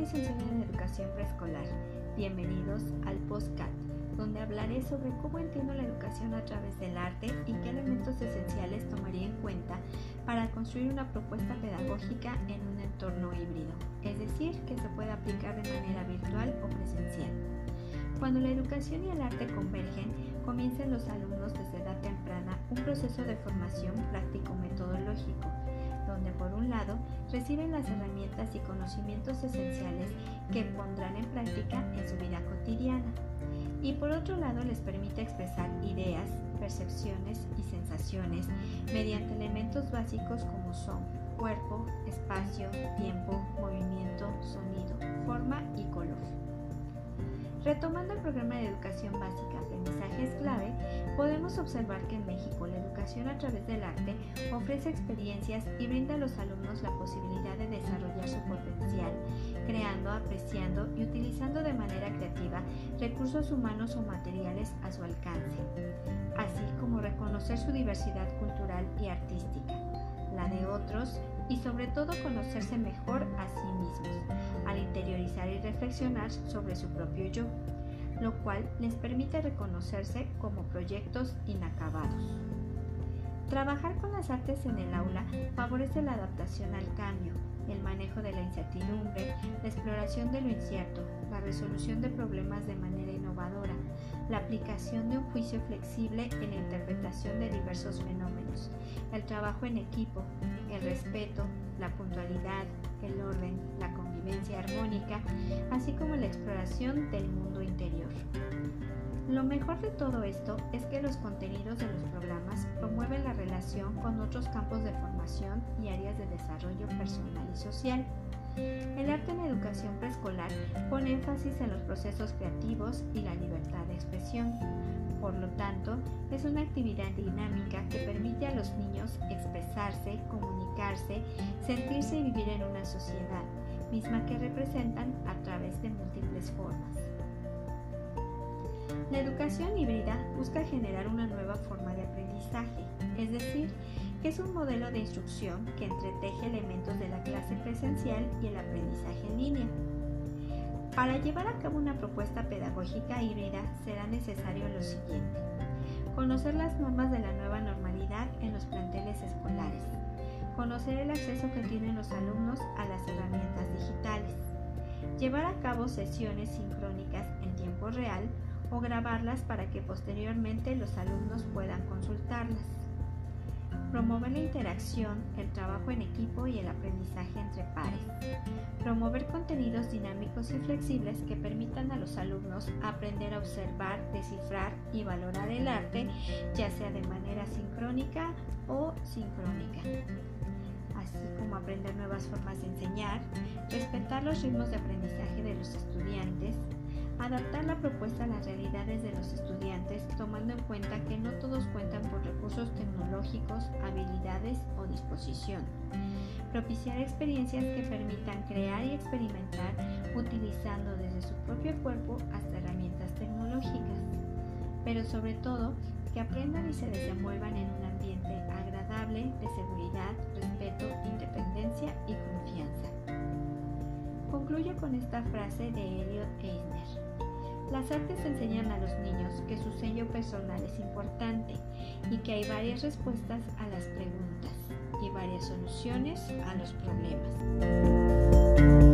licenciada en Educación Preescolar. Bienvenidos al Postcat, donde hablaré sobre cómo entiendo la educación a través del arte y qué elementos esenciales tomaría en cuenta para construir una propuesta pedagógica en un entorno híbrido, es decir, que se pueda aplicar de manera virtual o presencial. Cuando la educación y el arte convergen, comienzan los alumnos desde edad temprana un proceso de formación práctico-metodológico donde por un lado reciben las herramientas y conocimientos esenciales que pondrán en práctica en su vida cotidiana y por otro lado les permite expresar ideas, percepciones y sensaciones mediante elementos básicos como son cuerpo, espacio, tiempo, movimiento, sonido, forma y color. Retomando el programa de educación básica Aprendizajes Clave, podemos observar que en México la educación a través del arte ofrece experiencias y brinda a los alumnos la posibilidad de desarrollar su potencial, creando, apreciando y utilizando de manera creativa recursos humanos o materiales a su alcance, así como reconocer su diversidad cultural y artística, la de otros y sobre todo conocerse mejor a sí mismos, al interiorizar y reflexionar sobre su propio yo, lo cual les permite reconocerse como proyectos inacabados. Trabajar con las artes en el aula favorece la adaptación al cambio, el manejo de la incertidumbre, la exploración de lo incierto, la resolución de problemas de manera innovadora, la aplicación de un juicio flexible en la interpretación de diversos fenómenos, el trabajo en equipo, el respeto, la puntualidad, el orden, la convivencia armónica, así como la exploración del mundo interior. Lo mejor de todo esto es que los contenidos de los programas promueven la relación con otros campos de formación y áreas de desarrollo personal y social. El arte en educación preescolar pone énfasis en los procesos creativos y la libertad de expresión. Por lo tanto, es una actividad dinámica que permite a los niños expresarse, comunicarse, sentirse y vivir en una sociedad, misma que representan a través de múltiples formas. La educación híbrida busca generar una nueva forma de aprendizaje, es decir, es un modelo de instrucción que entreteje elementos de la clase presencial y el aprendizaje en línea. Para llevar a cabo una propuesta pedagógica híbrida será necesario lo siguiente. Conocer las normas de la nueva normalidad en los planteles escolares. Conocer el acceso que tienen los alumnos a las herramientas digitales. Llevar a cabo sesiones sincrónicas en tiempo real o grabarlas para que posteriormente los alumnos puedan consultarlas. Promover la interacción, el trabajo en equipo y el aprendizaje entre pares. Promover contenidos dinámicos y flexibles que permitan a los alumnos aprender a observar, descifrar y valorar el arte, ya sea de manera sincrónica o sincrónica así como aprender nuevas formas de enseñar, respetar los ritmos de aprendizaje de los estudiantes, Adaptar la propuesta a las realidades de los estudiantes tomando en cuenta que no todos cuentan recursos tecnológicos, habilidades o disposición. Propiciar experiencias que permitan crear y experimentar utilizando desde su propio cuerpo hasta herramientas tecnológicas. Pero sobre todo, que aprendan y se desenvuelvan en un ambiente agradable de seguridad, respeto, independencia y confianza. Concluyo con esta frase de Elliot Eisner. Las artes enseñan a los niños que su sello personal es importante y que hay varias respuestas a las preguntas y varias soluciones a los problemas.